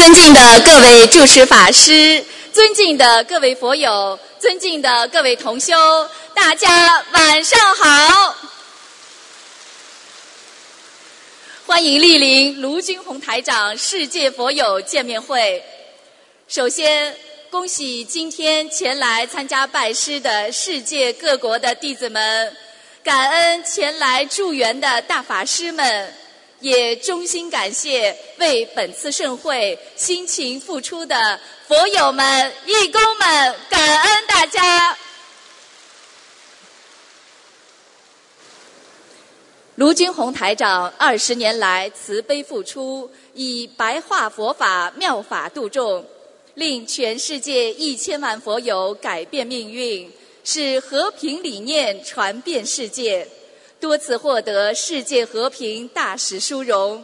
尊敬的各位主持法师，尊敬的各位佛友，尊敬的各位同修，大家晚上好！欢迎莅临卢军宏台长世界佛友见面会。首先，恭喜今天前来参加拜师的世界各国的弟子们，感恩前来助缘的大法师们。也衷心感谢为本次盛会辛勤付出的佛友们、义工们，感恩大家。卢军宏台长二十年来慈悲付出，以白话佛法妙法度众，令全世界一千万佛友改变命运，使和平理念传遍世界。多次获得世界和平大使殊荣，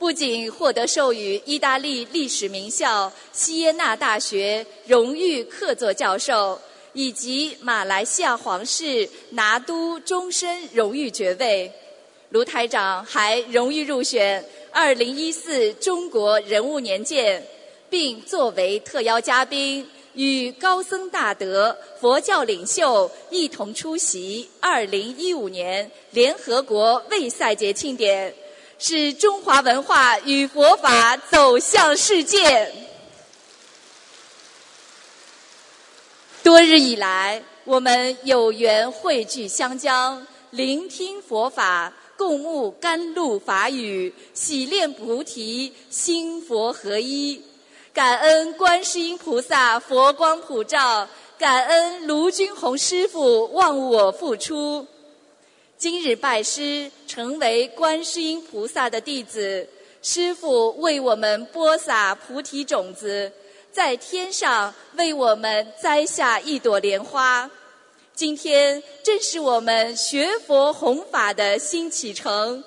不仅获得授予意大利历史名校锡耶纳大学荣誉客座教授，以及马来西亚皇室拿督终身荣誉爵位。卢台长还荣誉入选二零一四中国人物年鉴，并作为特邀嘉宾。与高僧大德、佛教领袖一同出席2015年联合国卫赛节庆典，使中华文化与佛法走向世界。多日以来，我们有缘汇聚湘江，聆听佛法，共沐甘露法语，洗炼菩提，心佛合一。感恩观世音菩萨佛光普照，感恩卢军宏师傅忘我付出。今日拜师，成为观世音菩萨的弟子，师傅为我们播撒菩提种子，在天上为我们栽下一朵莲花。今天正是我们学佛弘法的新启程，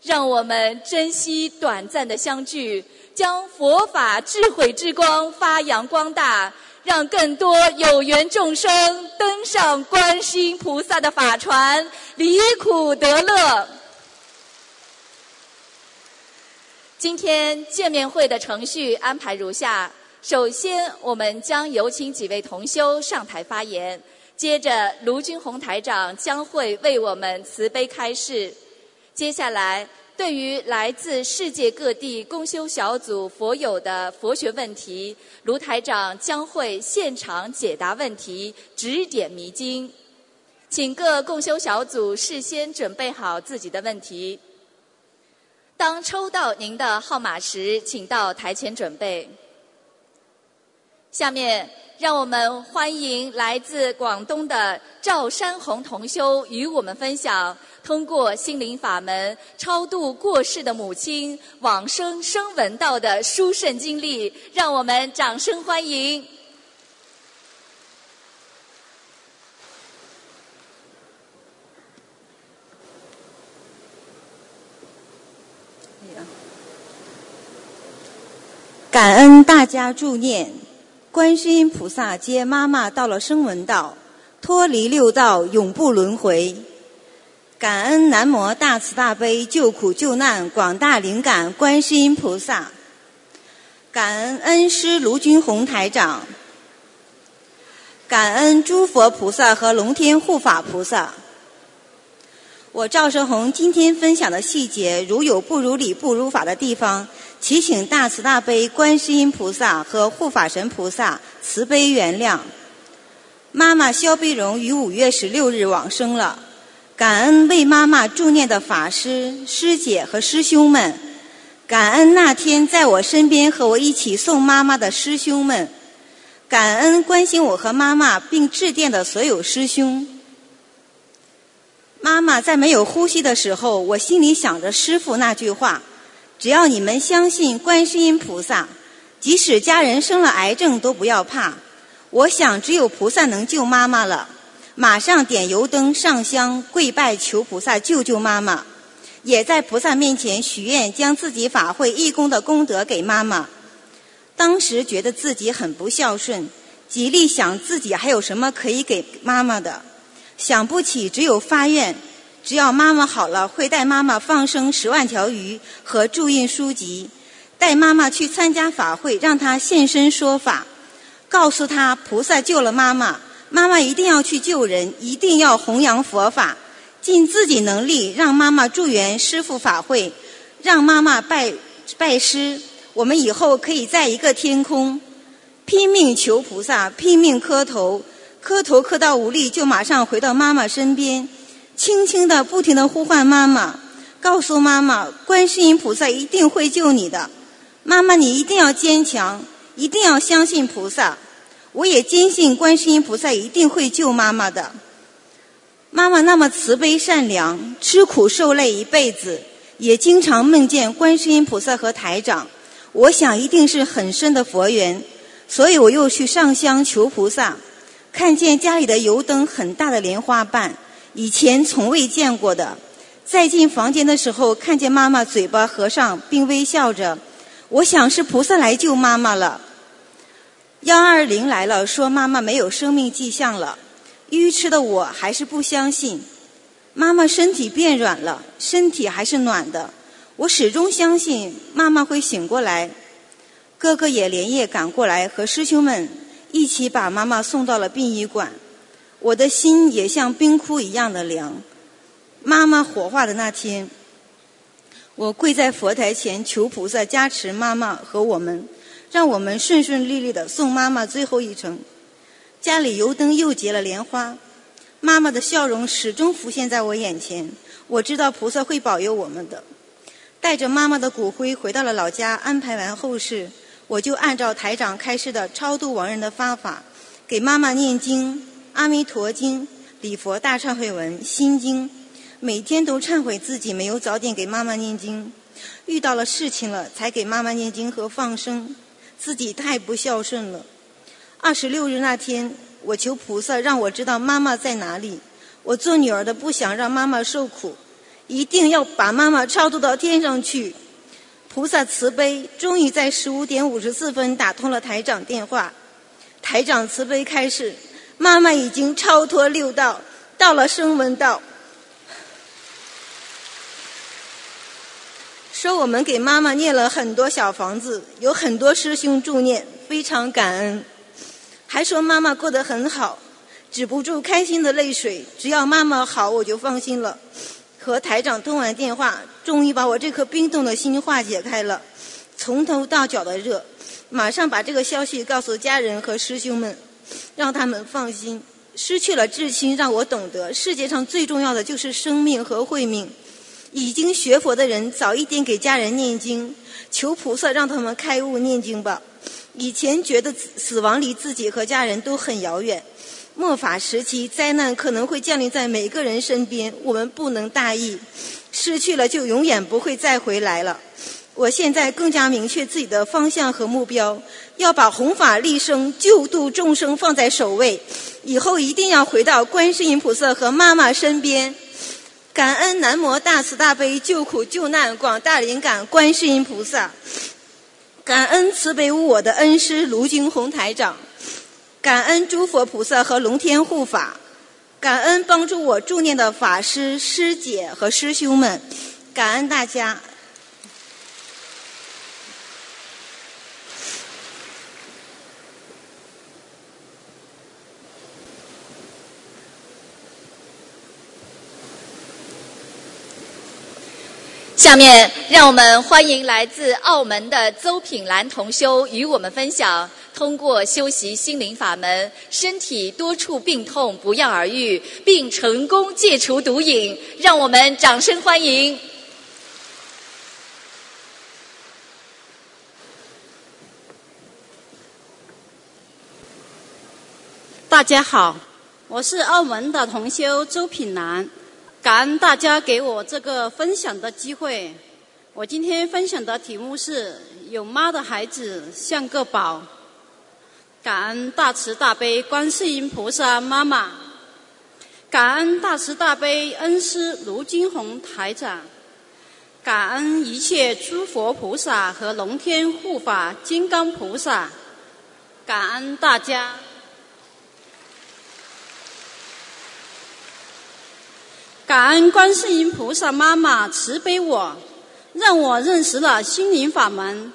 让我们珍惜短暂的相聚。将佛法智慧之光发扬光大，让更多有缘众生登上观世音菩萨的法船，离苦得乐。今天见面会的程序安排如下：首先，我们将有请几位同修上台发言；接着，卢军宏台长将会为我们慈悲开示；接下来。对于来自世界各地公修小组佛友的佛学问题，卢台长将会现场解答问题，指点迷津。请各共修小组事先准备好自己的问题。当抽到您的号码时，请到台前准备。下面，让我们欢迎来自广东的赵山红同修与我们分享。通过心灵法门超度过世的母亲往生生闻道的殊胜经历，让我们掌声欢迎。感恩大家助念，观世音菩萨接妈妈到了声闻道，脱离六道，永不轮回。感恩南无大慈大悲救苦救难广大灵感观世音菩萨，感恩恩师卢军宏台长，感恩诸佛菩萨和龙天护法菩萨。我赵胜宏今天分享的细节，如有不如理、不如法的地方，祈请大慈大悲观世音菩萨和护法神菩萨慈悲原谅。妈妈肖碧荣于五月十六日往生了。感恩为妈妈助念的法师、师姐和师兄们，感恩那天在我身边和我一起送妈妈的师兄们，感恩关心我和妈妈并致电的所有师兄。妈妈在没有呼吸的时候，我心里想着师傅那句话：只要你们相信观世音菩萨，即使家人生了癌症都不要怕。我想只有菩萨能救妈妈了。马上点油灯、上香、跪拜求菩萨救救妈妈，也在菩萨面前许愿，将自己法会义工的功德给妈妈。当时觉得自己很不孝顺，极力想自己还有什么可以给妈妈的，想不起，只有发愿，只要妈妈好了，会带妈妈放生十万条鱼和注印书籍，带妈妈去参加法会，让她现身说法，告诉她菩萨救了妈妈，妈妈一定要去救人，一定要弘扬佛法，尽自己能力让妈妈助缘师父法会，让妈妈拜拜师，我们以后可以在一个天空，拼命求菩萨，拼命磕头，磕头磕到无力，就马上回到妈妈身边，轻轻的、不停的呼唤妈妈，告诉妈妈，观世音菩萨一定会救你的。妈妈，你一定要坚强，一定要相信菩萨。我也坚信观世音菩萨一定会救妈妈的。妈妈那么慈悲善良，吃苦受累一辈子，也经常梦见观世音菩萨和台长。我想一定是很深的佛缘，所以我又去上香求菩萨。看见家里的油灯很大的莲花瓣，以前从未见过的。再进房间的时候，看见妈妈嘴巴合上，并微笑着。我想是菩萨来救妈妈了。幺二零来了，说妈妈没有生命迹象了。愚痴的我还是不相信。妈妈身体变软了，身体还是暖的。我始终相信妈妈会醒过来。哥哥也连夜赶过来，和师兄们一起把妈妈送到了殡仪馆。我的心也像冰窟一样的凉。妈妈火化的那天。我跪在佛台前求菩萨加持妈妈和我们，让我们顺顺利利的送妈妈最后一程。家里油灯又结了莲花，妈妈的笑容始终浮现在我眼前。我知道菩萨会保佑我们的。带着妈妈的骨灰回到了老家，安排完后事，我就按照台长开示的超度亡人的方法，给妈妈念经《阿弥陀经》《礼佛大忏悔文》《心经》。每天都忏悔自己没有早点给妈妈念经，遇到了事情了才给妈妈念经和放生，自己太不孝顺了。二十六日那天，我求菩萨让我知道妈妈在哪里。我做女儿的不想让妈妈受苦，一定要把妈妈超度到天上去。菩萨慈悲，终于在十五点五十四分打通了台长电话。台长慈悲开示，妈妈已经超脱六道，到了声闻道。说我们给妈妈念了很多小房子，有很多师兄助念，非常感恩。还说妈妈过得很好，止不住开心的泪水。只要妈妈好，我就放心了。和台长通完电话，终于把我这颗冰冻的心化解开了，从头到脚的热。马上把这个消息告诉家人和师兄们，让他们放心。失去了至亲，让我懂得世界上最重要的就是生命和慧命。已经学佛的人，早一点给家人念经，求菩萨让他们开悟念经吧。以前觉得死亡离自己和家人都很遥远，末法时期灾难可能会降临在每个人身边，我们不能大意，失去了就永远不会再回来了。我现在更加明确自己的方向和目标，要把弘法利生、救度众生放在首位，以后一定要回到观世音菩萨和妈妈身边。感恩南无大慈大悲救苦救难广大灵感观世音菩萨，感恩慈悲无我的恩师卢金红台长，感恩诸佛菩萨和龙天护法，感恩帮助我助念的法师师姐和师兄们，感恩大家。下面，让我们欢迎来自澳门的邹品兰同修与我们分享：通过修习心灵法门，身体多处病痛不药而愈，并成功戒除毒瘾。让我们掌声欢迎！大家好，我是澳门的同修周品兰。感恩大家给我这个分享的机会。我今天分享的题目是“有妈的孩子像个宝”。感恩大慈大悲观世音菩萨妈妈，感恩大慈大悲恩师卢金红台长，感恩一切诸佛菩萨和龙天护法金刚菩萨，感恩大家。感恩观世音菩萨妈妈慈悲我，让我认识了心灵法门，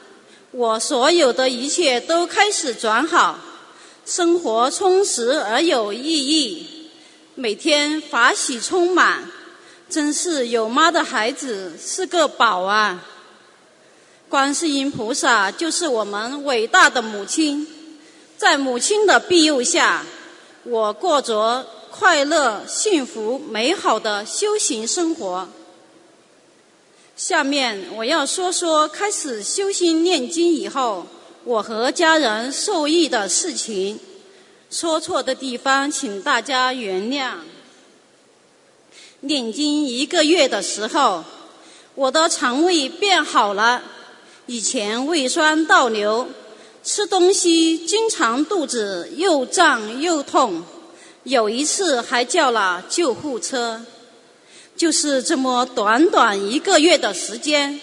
我所有的一切都开始转好，生活充实而有意义，每天法喜充满，真是有妈的孩子是个宝啊！观世音菩萨就是我们伟大的母亲，在母亲的庇佑下，我过着快乐、幸福、美好的修行生活。下面我要说说开始修心念经以后，我和家人受益的事情。说错的地方，请大家原谅。念经一个月的时候，我的肠胃变好了。以前胃酸倒流，吃东西经常肚子又胀又痛，有一次还叫了救护车。就是这么短短一个月的时间，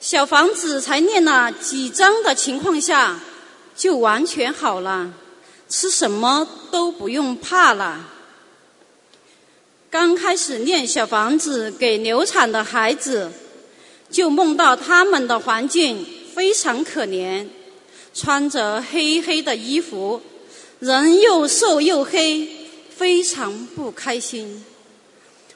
小房子才念了几张的情况下，就完全好了，吃什么都不用怕了。刚开始念小房子给流产的孩子。就梦到他们的环境非常可怜，穿着黑黑的衣服，人又瘦又黑，非常不开心。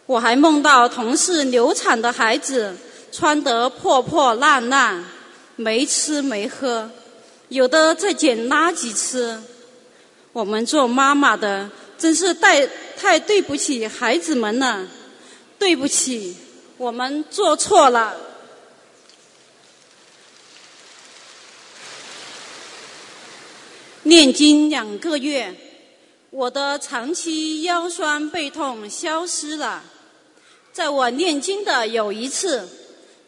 我还梦到同事流产的孩子穿得破破烂烂，没吃没喝，有的在捡垃圾吃。我们做妈妈的真是太太对不起孩子们了，对不起，我们做错了。念经两个月，我的长期腰酸背痛消失了。在我念经的有一次，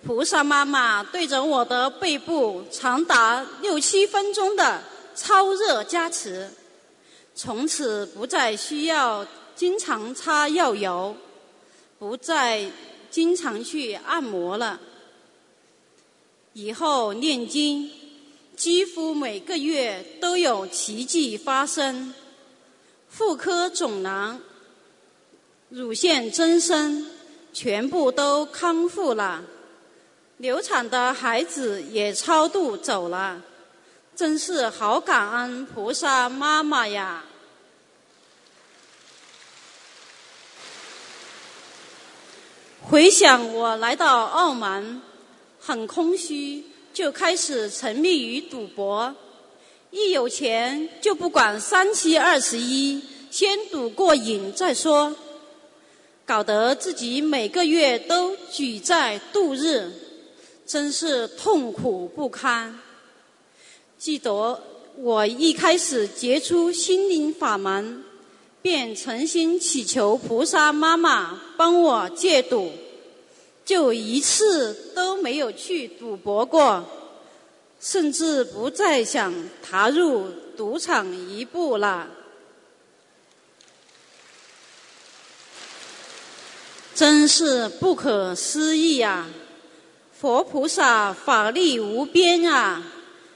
菩萨妈妈对着我的背部长达六七分钟的超热加持，从此不再需要经常擦药油，不再经常去按摩了。以后念经。几乎每个月都有奇迹发生，妇科肿囊、乳腺增生全部都康复了，流产的孩子也超度走了，真是好感恩菩萨妈妈呀！回想我来到澳门，很空虚。就开始沉迷于赌博，一有钱就不管三七二十一，先赌过瘾再说，搞得自己每个月都举债度日，真是痛苦不堪。记得我一开始接触心灵法门，便诚心祈求菩萨妈妈帮我戒赌。就一次都没有去赌博过，甚至不再想踏入赌场一步了。真是不可思议呀！佛菩萨法力无边啊！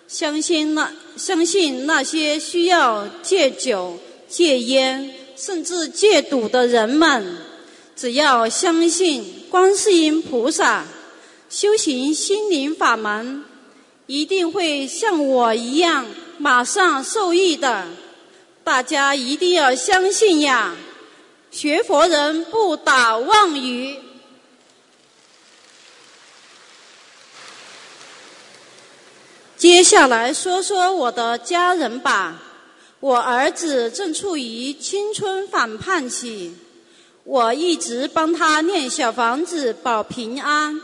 相信那相信那些需要戒酒、戒烟，甚至戒赌的人们，只要相信。观世音菩萨修行心灵法门，一定会像我一样马上受益的。大家一定要相信呀！学佛人不打妄语。接下来说说我的家人吧。我儿子正处于青春反叛期。我一直帮他念小房子保平安、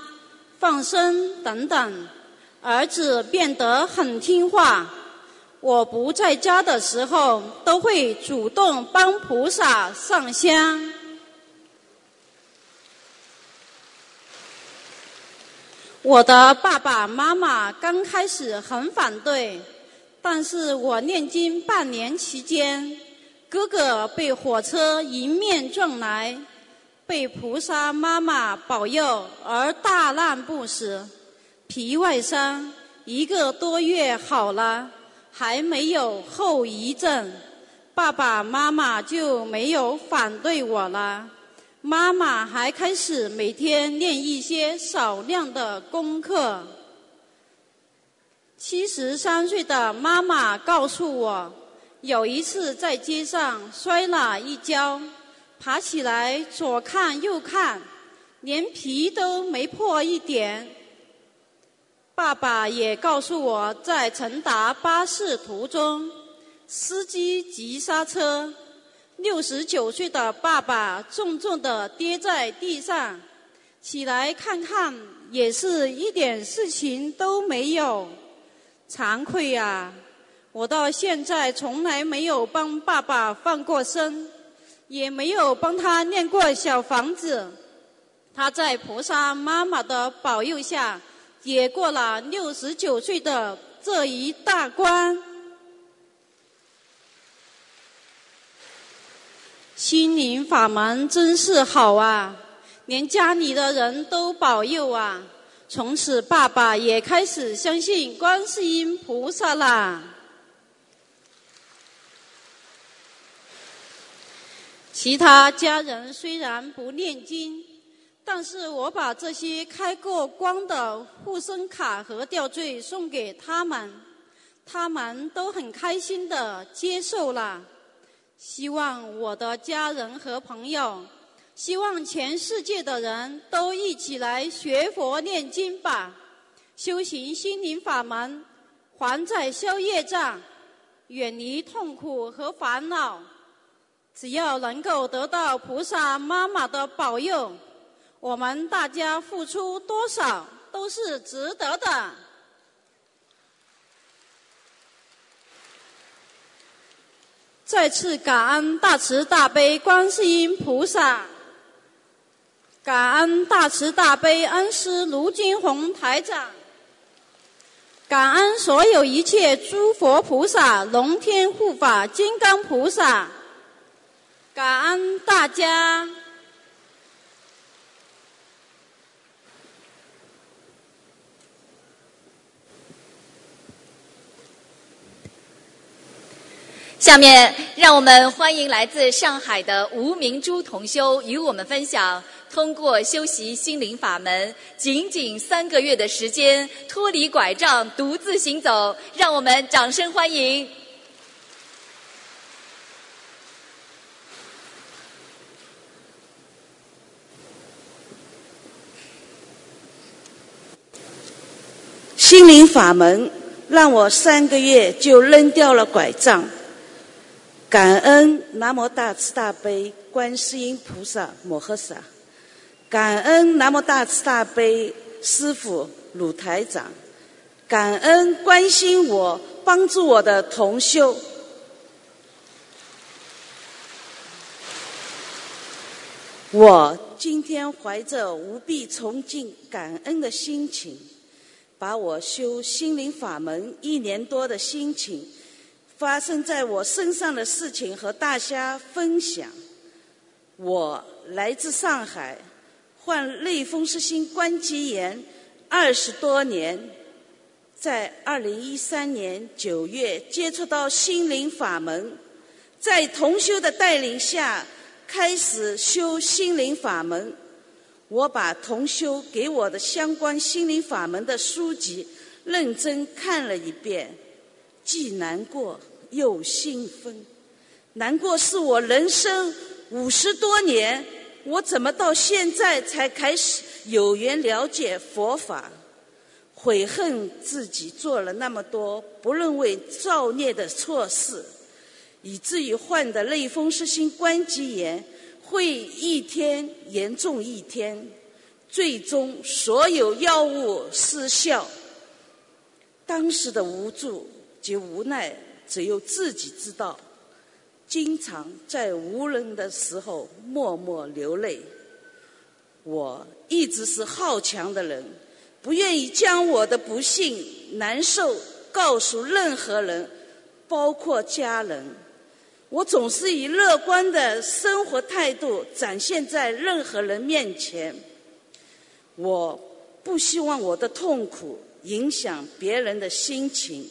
放生等等，儿子变得很听话。我不在家的时候，都会主动帮菩萨上香。我的爸爸妈妈刚开始很反对，但是我念经半年期间。哥哥被火车迎面撞来，被菩萨妈妈保佑而大难不死，皮外伤一个多月好了，还没有后遗症，爸爸妈妈就没有反对我了。妈妈还开始每天练一些少量的功课。七十三岁的妈妈告诉我，有一次在街上摔了一跤，爬起来左看右看，连皮都没破一点。爸爸也告诉我在乘达巴士途中，司机急刹车，六十九岁的爸爸重重的跌在地上，起来看看也是一点事情都没有。惭愧呀！我到现在从来没有帮爸爸放过生，也没有帮他念过小房子。他在菩萨妈妈的保佑下，也过了六十九岁的这一大关。心灵法门真是好啊，连家里的人都保佑啊。从此，爸爸也开始相信观世音菩萨啦。其他家人虽然不念经，但是我把这些开过光的护身卡和吊坠送给他们，他们都很开心的接受了。希望我的家人和朋友。希望全世界的人都一起来学佛念经吧，修行心灵法门，还债消业障，远离痛苦和烦恼。只要能够得到菩萨妈妈的保佑，我们大家付出多少都是值得的。再次感恩大慈大悲观世音菩萨。感恩大慈大悲恩师卢金红台长，感恩所有一切诸佛菩萨、龙天护法、金刚菩萨，感恩大家。下面，让我们欢迎来自上海的吴明珠同修与我们分享。通过修习心灵法门，仅仅三个月的时间，脱离拐杖，独自行走，让我们掌声欢迎！心灵法门让我三个月就扔掉了拐杖，感恩南无大慈大悲观世音菩萨摩诃萨。感恩南无大慈大悲师父鲁台长，感恩关心我、帮助我的同修。我今天怀着无比崇敬、感恩的心情，把我修心灵法门一年多的心情，发生在我身上的事情和大家分享。我来自上海。患类风湿性关节炎二十多年，在二零一三年九月接触到心灵法门，在同修的带领下开始修心灵法门。我把同修给我的相关心灵法门的书籍认真看了一遍，既难过又兴奋。难过是我人生五十多年。我怎么到现在才开始有缘了解佛法？悔恨自己做了那么多不认为造孽的错事，以至于患的类风湿性关节炎会一天严重一天，最终所有药物失效。当时的无助及无奈，只有自己知道。经常在无人的时候默默流泪。我一直是好强的人，不愿意将我的不幸、难受告诉任何人，包括家人。我总是以乐观的生活态度展现在任何人面前。我不希望我的痛苦影响别人的心情。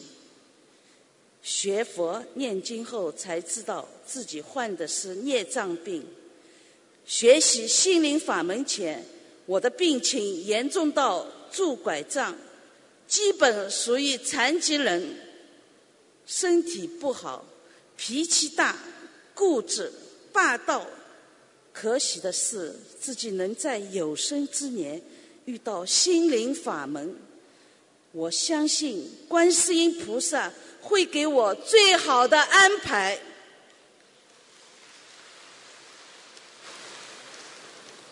学佛念经后，才知道自己患的是孽障病。学习心灵法门前，我的病情严重到拄拐杖，基本属于残疾人，身体不好，脾气大，固执，霸道。可喜的是，自己能在有生之年遇到心灵法门。我相信观世音菩萨会给我最好的安排。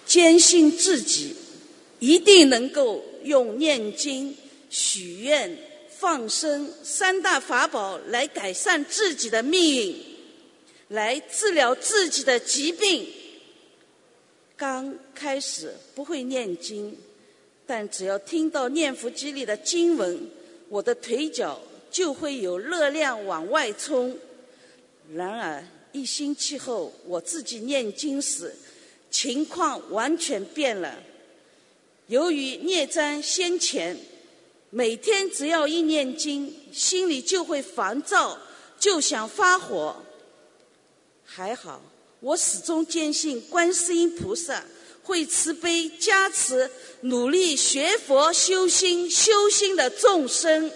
坚信自己一定能够用念经、许愿、放生三大法宝来改善自己的命运，来治疗自己的疾病。刚开始不会念经，但只要听到念佛机里的经文，我的腿脚就会有热量往外冲。然而一星期后，我自己念经时，情况完全变了。由于孽障先前，每天只要一念经，心里就会烦躁，就想发火。还好。我始终坚信，观世音菩萨会慈悲加持努力学佛修心修心的众生。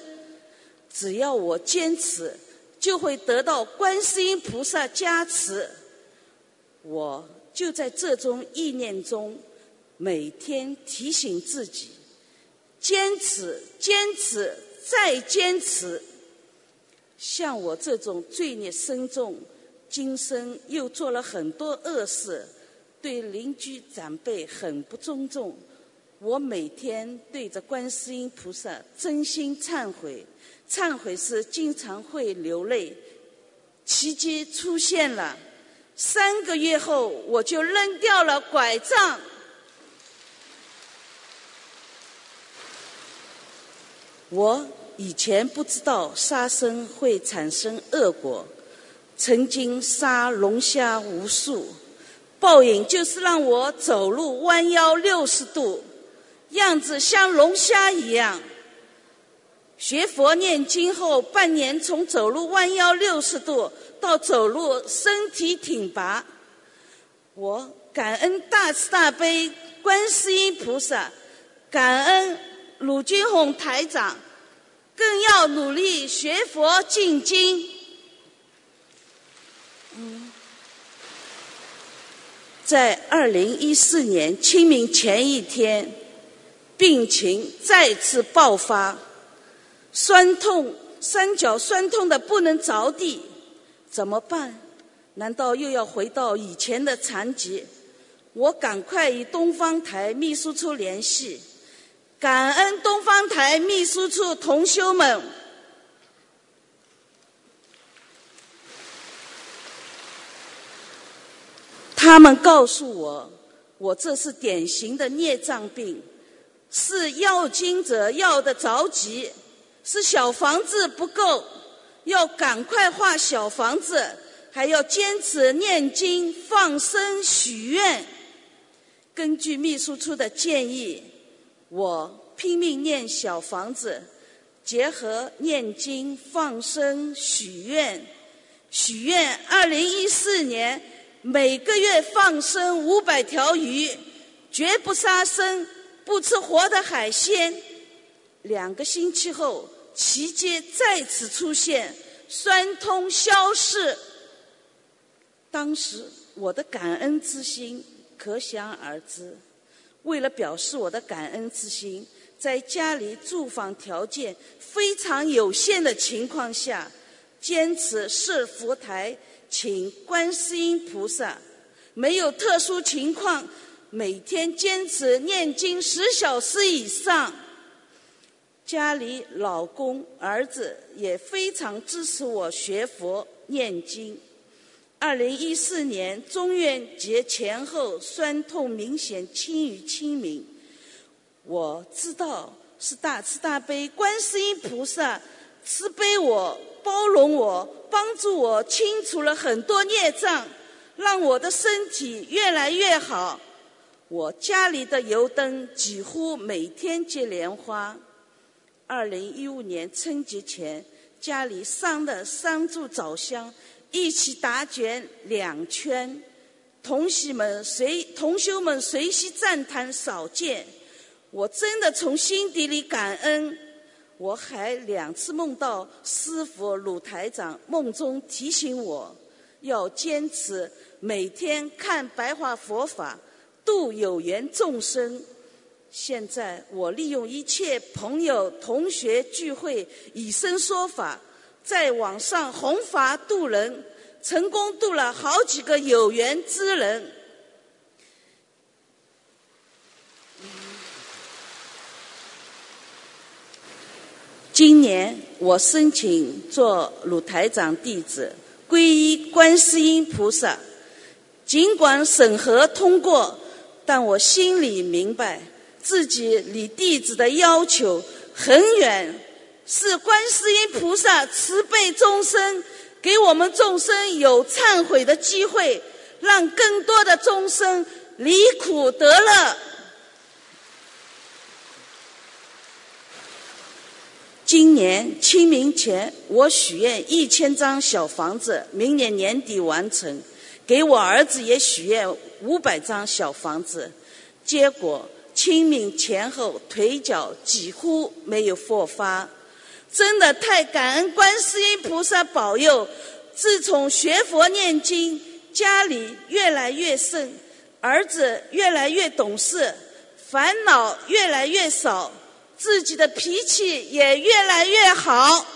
只要我坚持，就会得到观世音菩萨加持。我就在这种意念中，每天提醒自己：坚持，坚持，再坚持。像我这种罪孽深重。今生又做了很多恶事，对邻居长辈很不尊重。我每天对着观世音菩萨真心忏悔，忏悔时经常会流泪。奇迹出现了，三个月后我就扔掉了拐杖。我以前不知道杀生会产生恶果。曾经杀龙虾无数，报应就是让我走路弯腰六十度，样子像龙虾一样。学佛念经后，半年从走路弯腰六十度到走路身体挺拔。我感恩大慈大悲观世音菩萨，感恩鲁金红台长，更要努力学佛进经。在二零一四年清明前一天，病情再次爆发，酸痛，三脚酸痛的不能着地，怎么办？难道又要回到以前的残疾？我赶快与东方台秘书处联系，感恩东方台秘书处同修们。他们告诉我，我这是典型的孽障病，是要经者要的着急，是小房子不够，要赶快画小房子，还要坚持念经、放生、许愿。根据秘书处的建议，我拼命念小房子，结合念经、放生、许愿，许愿二零一四年。每个月放生五百条鱼，绝不杀生，不吃活的海鲜。两个星期后，奇迹再次出现，酸痛消逝。当时我的感恩之心可想而知。为了表示我的感恩之心，在家里住房条件非常有限的情况下，坚持设佛台。请观世音菩萨，没有特殊情况，每天坚持念经十小时以上。家里老公、儿子也非常支持我学佛念经。二零一四年中元节前后，酸痛明显轻于清明。我知道是大慈大悲观世音菩萨慈悲我。包容我，帮助我清除了很多孽障，让我的身体越来越好。我家里的油灯几乎每天接莲花。二零一五年春节前，家里上的三柱早香一起打卷两圈，同学们随同修们随喜赞叹，少见。我真的从心底里感恩。我还两次梦到师傅鲁台长梦中提醒我，要坚持每天看白话佛法，度有缘众生。现在我利用一切朋友同学聚会以身说法，在网上弘法度人，成功度了好几个有缘之人。今年我申请做鲁台长弟子，皈依观世音菩萨。尽管审核通过，但我心里明白，自己离弟子的要求很远。是观世音菩萨慈悲众生，给我们众生有忏悔的机会，让更多的众生离苦得乐。今年清明前，我许愿一千张小房子，明年年底完成。给我儿子也许愿五百张小房子，结果清明前后腿脚几乎没有复发，真的太感恩观世音菩萨保佑。自从学佛念经，家里越来越顺，儿子越来越懂事，烦恼越来越少。自己的脾气也越来越好。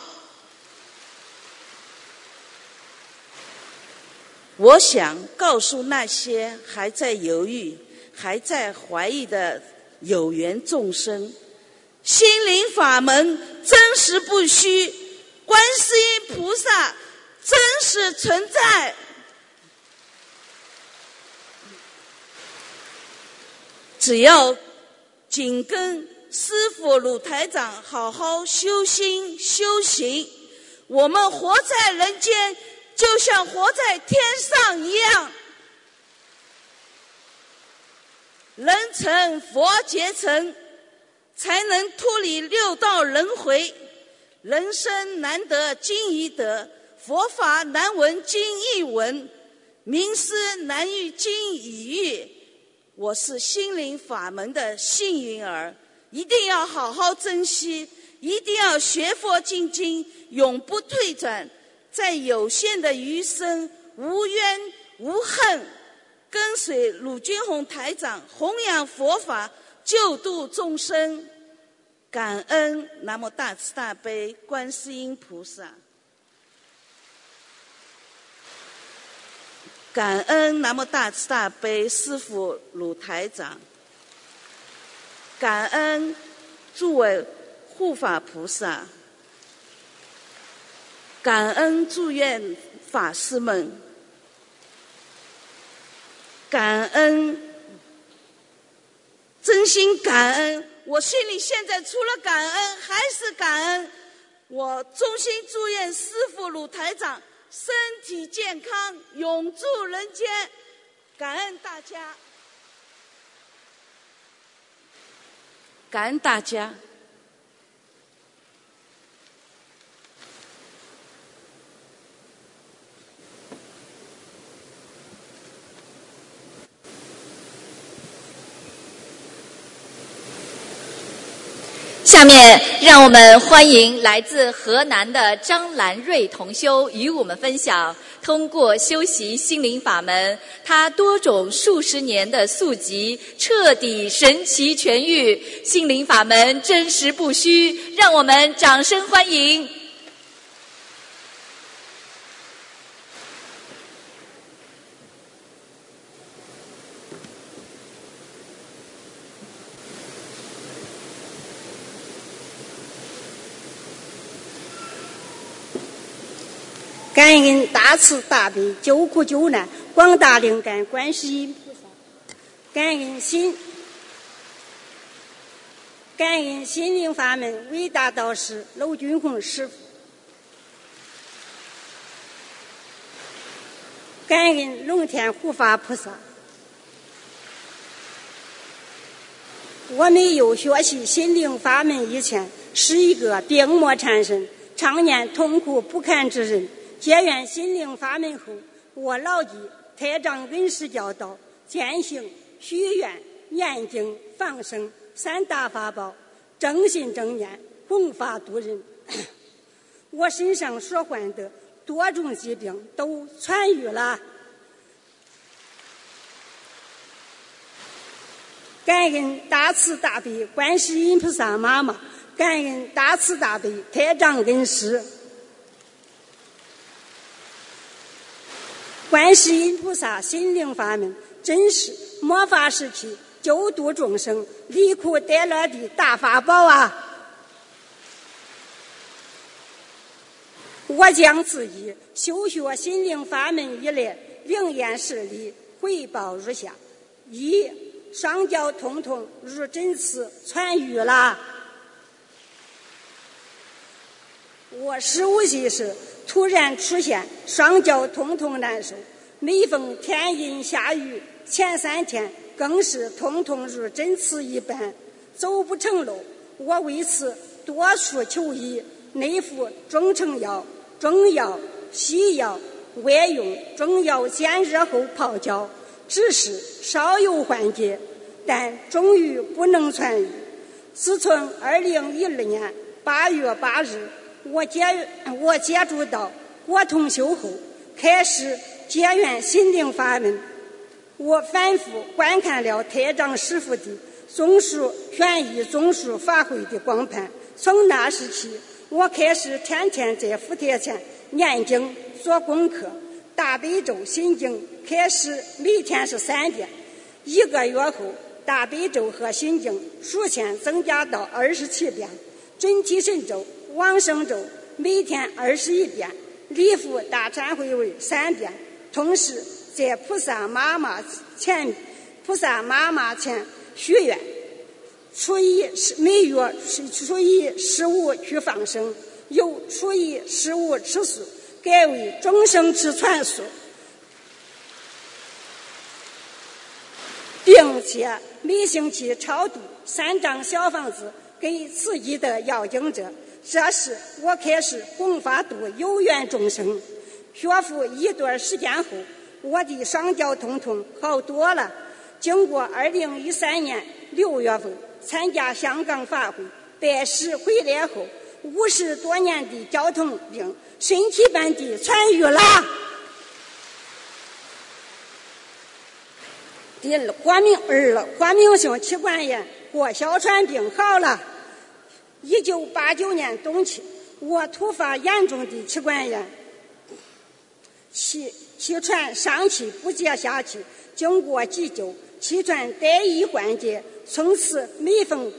我想告诉那些还在犹豫、还在怀疑的有缘众生：心灵法门真实不虚，观世音菩萨真实存在。只要紧跟。师傅鲁台长，好好修心修行。我们活在人间，就像活在天上一样。人成佛结成，才能脱离六道轮回。人生难得经已得，佛法难闻经一闻，名师难遇经已遇。我是心灵法门的幸运儿。一定要好好珍惜，一定要学佛精进，永不退转，在有限的余生无怨无恨，跟随鲁军宏台长弘扬佛法，救度众生。感恩南无大慈大悲观世音菩萨，感恩南无大慈大悲师父鲁台长。感恩诸位护法菩萨，感恩祝愿法师们，感恩，真心感恩。我心里现在除了感恩还是感恩。我衷心祝愿师父鲁台长身体健康，永驻人间。感恩大家。感恩大家。下面，让我们欢迎来自河南的张兰瑞同修与我们分享。通过修习心灵法门，他多种数十年的宿疾彻底神奇痊愈。心灵法门真实不虚，让我们掌声欢迎。感恩大慈大悲救苦救难广大灵感观世音菩萨，感恩心，感恩心灵法门伟大导师娄军宏师傅，感恩龙天护法菩萨。我没有学习心灵法门以前，是一个病魔缠身、常年痛苦不堪之人。结缘心灵法门后，我牢记台长恩师教导，践行许愿、念经、放生三大法宝，正信正念，弘法度人。我身上所患的多种疾病都痊愈了。感恩大慈大悲观世音菩萨妈妈，感恩大慈大悲太长恩师。观世音菩萨心灵法门真是末法时期救度众生、离苦得乐的大法宝啊！我将自己修学心灵法门以来灵验事例回报如下：一。双脚痛痛如针刺，痊愈了。我十五岁时突然出现双脚痛痛难受，每逢天阴下雨，前三天更是痛痛如针刺一般，走不成路。我为此多处求医，内服中成药、中药、西药，外用中药煎热后泡脚。只是稍有缓解，但终于不能痊愈。自从二零一二年八月八日我接我接触到国通修后，开始结缘心灵法门。我反复观看了太长师傅的综述玄义综述法会的光盘，从那时起，我开始天天在福田前念经做功课。大悲咒心经开始每天是三遍，一个月后，大悲咒和心经数天增加到二十七遍，准提神咒、往生咒每天二十一遍，礼佛大忏悔为三遍。同时，在菩萨妈妈前，菩萨妈妈前许愿，初一是每月是初一十五去放生，由初一十五吃素。改为终生吃全素，并且每星期超度三张小房子给自己的要经者。这时，我开始弘法度有缘众生。学佛一段时间后，我的双脚痛痛好多了。经过二零一三年六月份参加香港法会拜师回来后，五十多年的脚痛病。身体般的痊愈了。第二，活明二活明性气管炎和哮喘病好了。一九八九年冬季，我突发严重的气管炎，气气喘上气不接下气，经过急救，气喘得以缓解。从此，每逢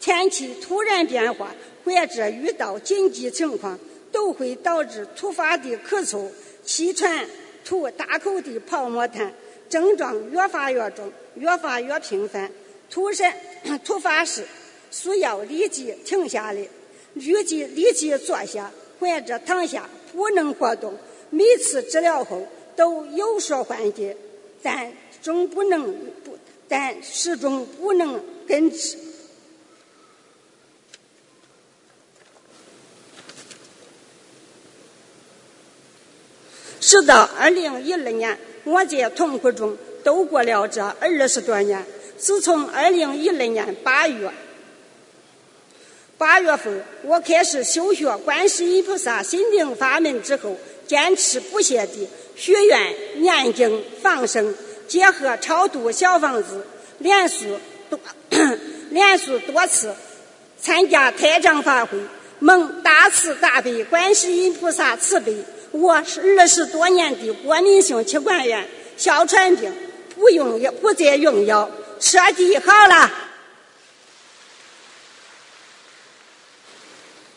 天气突然变化或者遇到紧急情况。都会导致突发的咳嗽、气喘、吐大口的泡沫痰，症状越发越重，越发越频繁。突然 突发时，需要立即停下来，立即立即坐下，或者躺下，不能活动。每次治疗后都有所缓解，但终不能不，但始终不能根治。直到二零一二年，我在痛苦中度过了这二十多年。自从二零一二年八月八月份，我开始修学观世音菩萨心灵法门之后，坚持不懈地许愿、念经、放生，结合超度小房子，连续多 连续多次参加开张法会，蒙大慈大悲观世音菩萨慈悲。我是二十多年的过敏性气管炎、哮喘病，不用药，不再用药，彻底好了。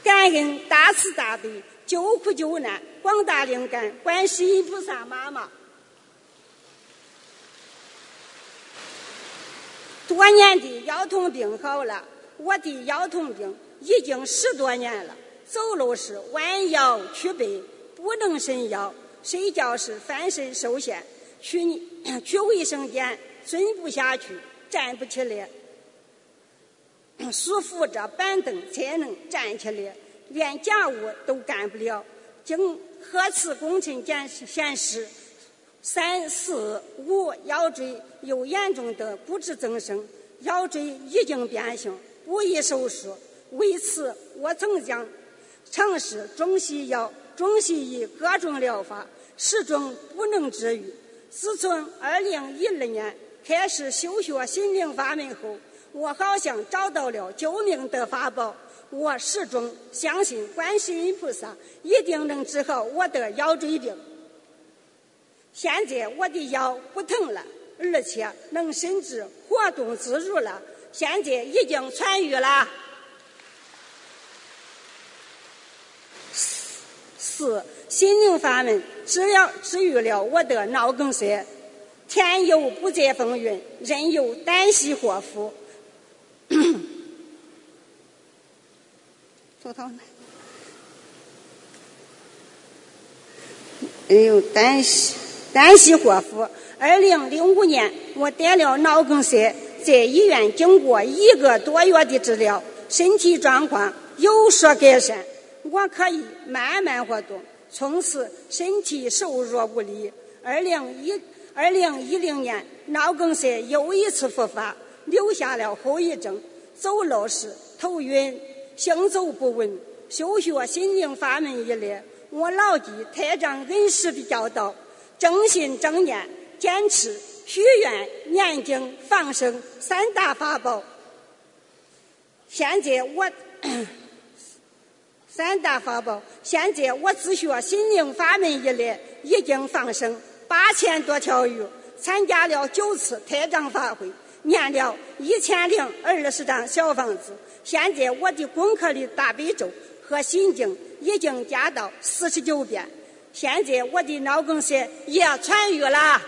感恩大慈大悲、救苦救难、广大灵感观世音菩萨妈妈。多年的腰痛病好了，我的腰痛病已经十多年了，走路时弯腰曲背。不能伸腰，睡觉时翻身受限，去去卫生间蹲不下去，站不起来，需扶着板凳才能站起来，连家务都干不了。经核磁共振检显示，三四五腰椎有严重的骨质增生，腰椎已经变形，不宜手术。为此，我曾将尝试中西药、中西医各种疗法，始终不能治愈。自从二零一二年开始修学心灵法门后，我好像找到了救命的法宝。我始终相信观世音菩萨一定能治好我的腰椎病。现在我的腰不疼了，而且能甚至活动自如了。现在已经痊愈了。四心灵法门治疗治愈了我的脑梗塞。天有不测风云，人有旦夕祸福。说他呢？人有旦夕旦夕祸福。二零零五年，我得了脑梗塞，在医院经过一个多月的治疗，身体状况有所改善。我可以慢慢活动，从此身体瘦弱无力。二零一二零一零年，脑梗塞又一次复发，留下了后遗症，走路时头晕，行走不稳。修学心灵法门以来，我牢记台长恩师的教导，正信正念，坚持许愿、念经、放生三大法宝。现在我。三大法宝。现在我自学心灵法门一列，已经放生八千多条鱼，参加了九次开张法会，念了一千零二十张小房子。现在我的功课的大悲咒和心经已经加到四十九遍。现在我的脑梗塞也痊愈了。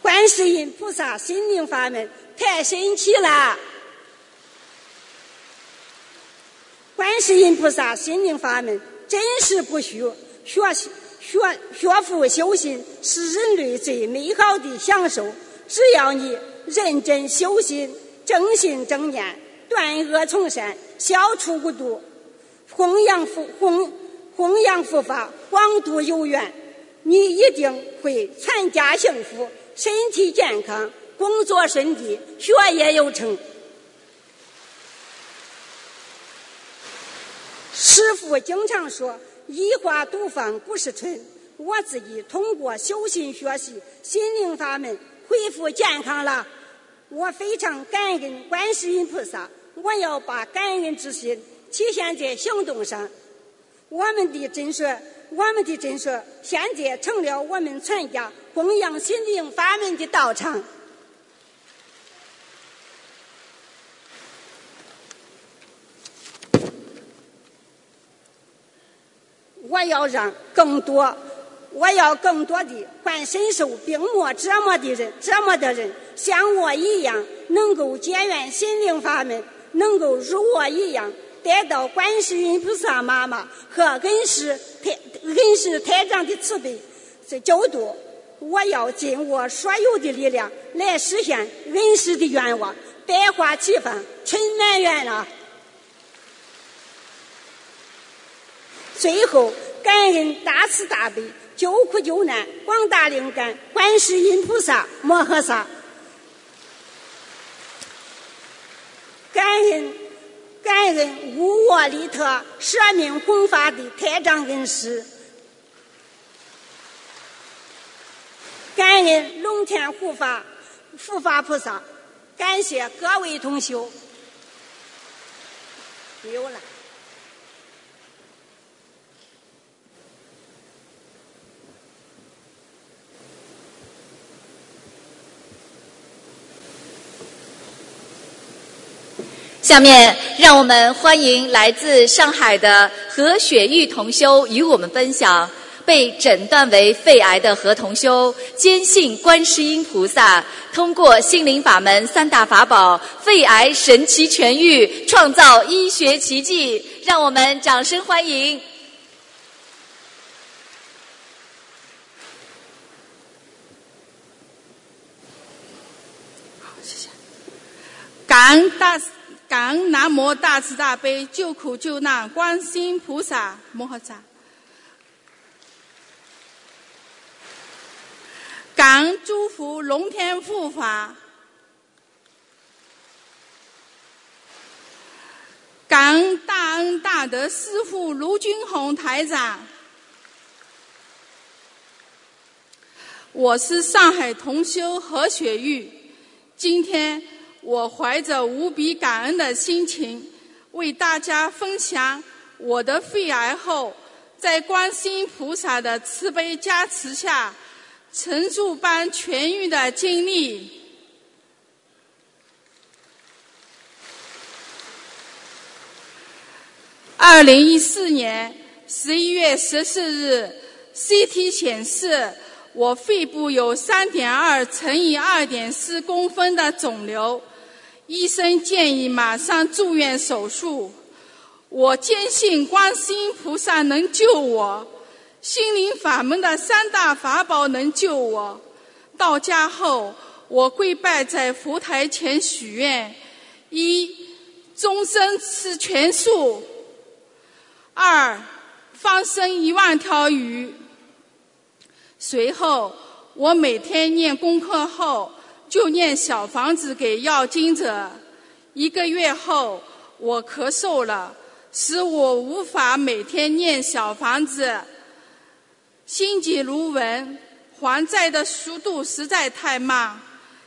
观世音菩萨心灵法门太神奇了。观世音菩萨心灵法门真是不虚，学习学学佛修心是人类最美好的享受。只要你认真修心、正心正念、断恶从善、消除无毒、弘扬佛弘弘扬佛法、广度有缘，你一定会全家幸福、身体健康、工作顺利、学业有成。师父经常说“一花独放不是春”，我自己通过修心学习心灵法门恢复健康了。我非常感恩观世音菩萨，我要把感恩之心体现在行动上。我们的诊所，我们的诊所现在成了我们全家供养心灵法门的道场。我要让更多，我要更多的患深受病魔折磨的人，折磨的人像我一样，能够结缘心灵法门，能够如我一样得到观世音菩萨妈妈和恩师太恩师太长的慈悲这救度。我要尽我所有的力量来实现恩师的愿望，百花齐放，春满园了。最后，感恩大慈大悲、救苦救难、广大灵感观世音菩萨摩诃萨，感恩感恩无我利他、舍命弘法的太长恩师，感恩龙天护法护法菩萨，感谢各位同修，没有了。下面，让我们欢迎来自上海的何雪玉同修与我们分享：被诊断为肺癌的何同修，坚信观世音菩萨，通过心灵法门三大法宝，肺癌神奇痊愈，创造医学奇迹。让我们掌声欢迎！谢谢。感恩大。感恩南无大慈大悲救苦救难观世音菩萨摩诃萨。感恩诸佛龙天护法，感恩大恩大德师父卢军宏台长。我是上海同修何雪玉，今天我怀着无比感恩的心情，为大家分享我的肺癌后，在观世音菩萨的慈悲加持下，神助般痊愈的经历。二零一四年十一月十四日，CT 显示。我肺部有三点二乘以二点四公分的肿瘤，医生建议马上住院手术。我坚信观世音菩萨能救我，心灵法门的三大法宝能救我。到家后，我跪拜在佛台前许愿：一、终身吃全素；二、放生一万条鱼。随后，我每天念功课后，就念小房子给要经者。一个月后，我咳嗽了，使我无法每天念小房子。心急如焚，还债的速度实在太慢。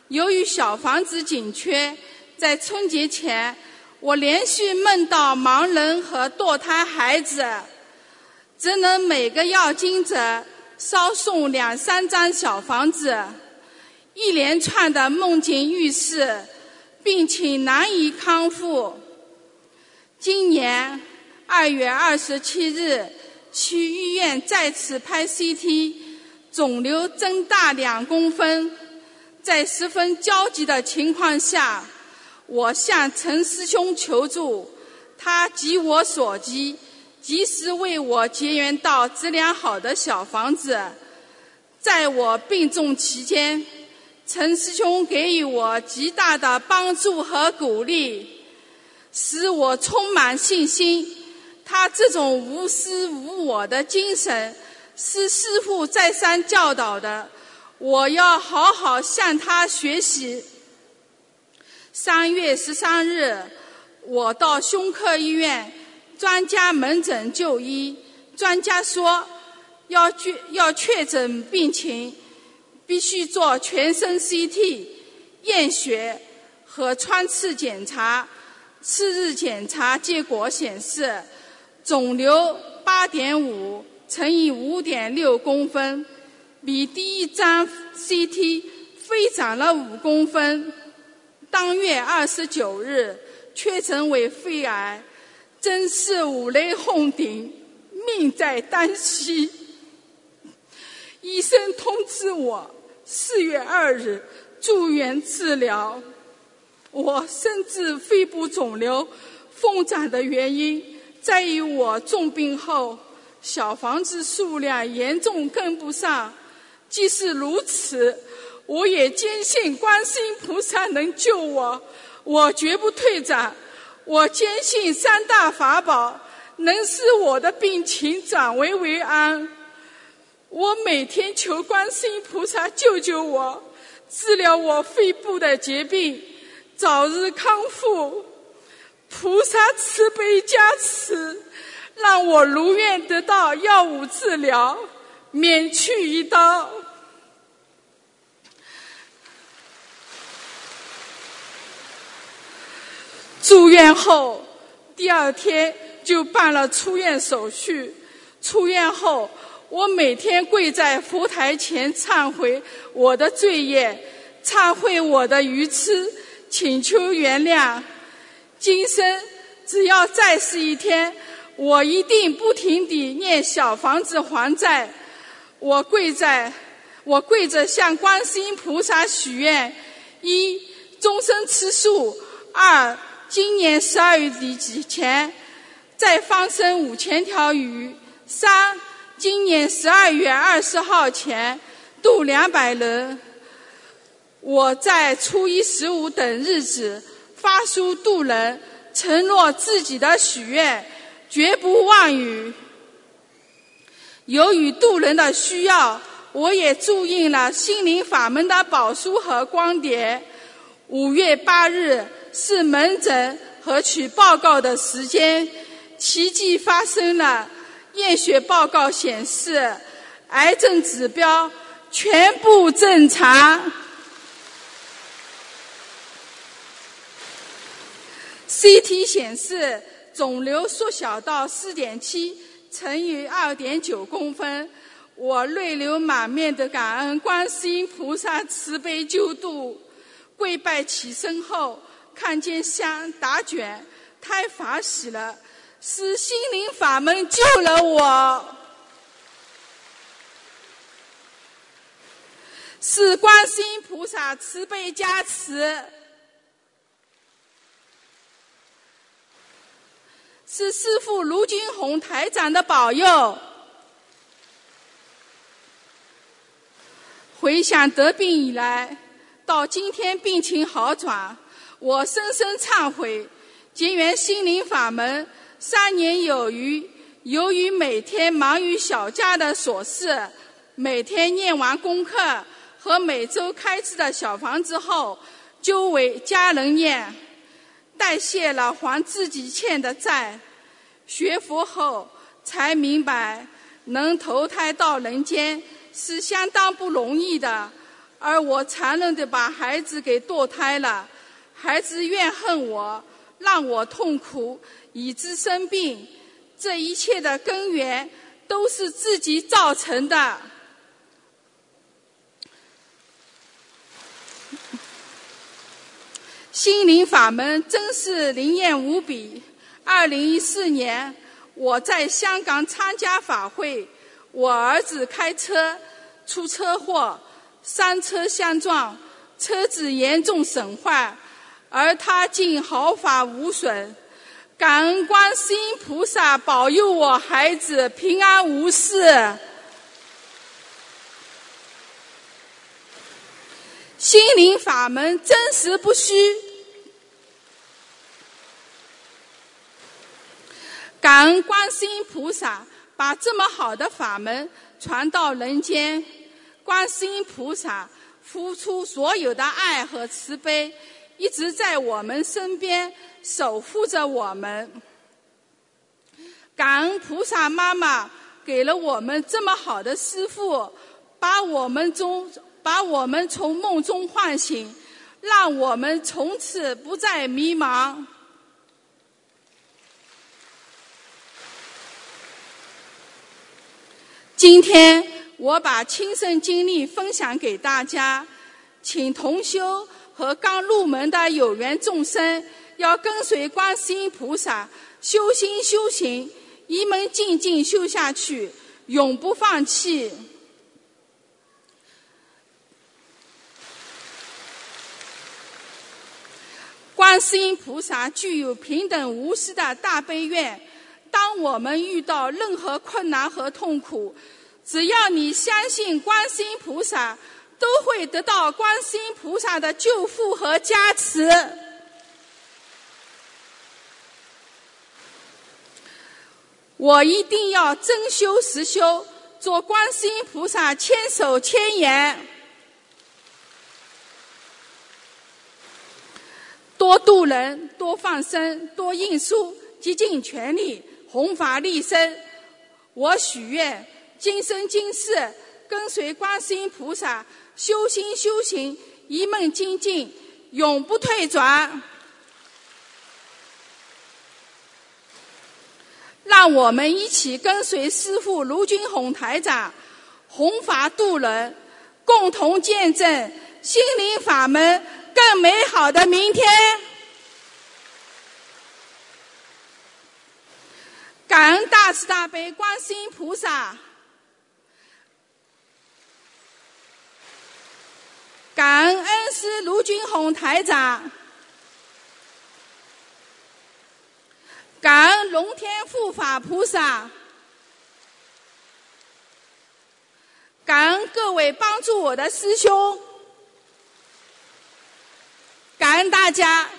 由于小房子紧缺，在春节前，我连续梦到盲人和堕胎孩子，只能每个要经者。稍送两三张小房子，一连串的梦境预示病情难以康复。今年二月二十七日去医院再次拍 CT，肿瘤增大两公分。在十分焦急的情况下，我向陈师兄求助，他急我所急。及时为我结缘到质量好的小房子，在我病重期间，陈师兄给予我极大的帮助和鼓励，使我充满信心。他这种无私无我的精神，是师父再三教导的，我要好好向他学习。三月十三日，我到胸科医院。专家门诊就医，专家说要确要确诊病情，必须做全身 CT、验血和穿刺检查。次日检查结果显示，肿瘤八点五乘以五点六公分，比第一张 CT 飞长了五公分。当月二十九日确诊为肺癌。真是五雷轰顶，命在旦夕。医生通知我四月二日住院治疗。我深知肺部肿瘤疯长的原因在于我重病后小房子数量严重跟不上。即使如此，我也坚信观世音菩萨能救我，我绝不退转。我坚信三大法宝能使我的病情转危为安。我每天求观世音菩萨救救我，治疗我肺部的疾病，早日康复。菩萨慈悲加持，让我如愿得到药物治疗，免去一刀。住院后，第二天就办了出院手续。出院后，我每天跪在佛台前忏悔我的罪业，忏悔我的愚痴，请求原谅。今生只要再是一天，我一定不停地念小房子还债。我跪在，我跪着向观世音菩萨许愿：一，终身吃素；二。今年十二月底之前，再放生五千条鱼。三，今年十二月二十号前渡两百人。我在初一、十五等日子发书渡人，承诺自己的许愿绝不妄语。由于渡人的需要，我也注印了心灵法门的宝书和光碟。五月八日。是门诊和取报告的时间，奇迹发生了，验血报告显示，癌症指标全部正常。CT 显示肿瘤缩小到4.7乘以2.9公分，我泪流满面的感恩观世音菩萨慈悲救度，跪拜起身后看见香打卷，太法喜了，是心灵法门救了我，是观世音菩萨慈悲加持。是师父卢金红台长的保佑。回想得病以来，到今天病情好转，我深深忏悔。结缘心灵法门三年有余，由于每天忙于小家的琐事，每天念完功课和每周开支的小房子后，就为家人念。代谢了还自己欠的债，学佛后才明白，能投胎到人间是相当不容易的。而我残忍的把孩子给堕胎了，孩子怨恨我，让我痛苦，以致生病。这一切的根源都是自己造成的。心灵法门真是灵验无比。二零一四年，我在香港参加法会，我儿子开车出车祸，三车相撞，车子严重损坏，而他竟毫发无损。感恩观世音菩萨保佑我孩子平安无事。心灵法门真实不虚，感恩观世音菩萨把这么好的法门传到人间，观世音菩萨付出所有的爱和慈悲，一直在我们身边守护着我们。感恩菩萨妈妈给了我们这么好的师父，把我们中。把我们从梦中唤醒，让我们从此不再迷茫。今天我把亲身经历分享给大家，请同修和刚入门的有缘众生，要跟随观世音菩萨修心修行，一门静静修下去，永不放弃。观世音菩萨具有平等无私的大悲愿。当我们遇到任何困难和痛苦，只要你相信观世音菩萨，都会得到观世音菩萨的救护和加持。我一定要真修实修，做观世音菩萨千手千眼。多度人，多放生，多印书，竭尽全力弘法利生。我许愿，今生今世跟随观世音菩萨修心修行，一梦精进，永不退转。让我们一起跟随师父卢军宏台长弘法度人，共同见证心灵法门。更美好的明天，感恩大慈大悲观世音菩萨，感恩恩师卢军宏台长，感恩龙天护法菩萨，感恩各位帮助我的师兄。感恩大家。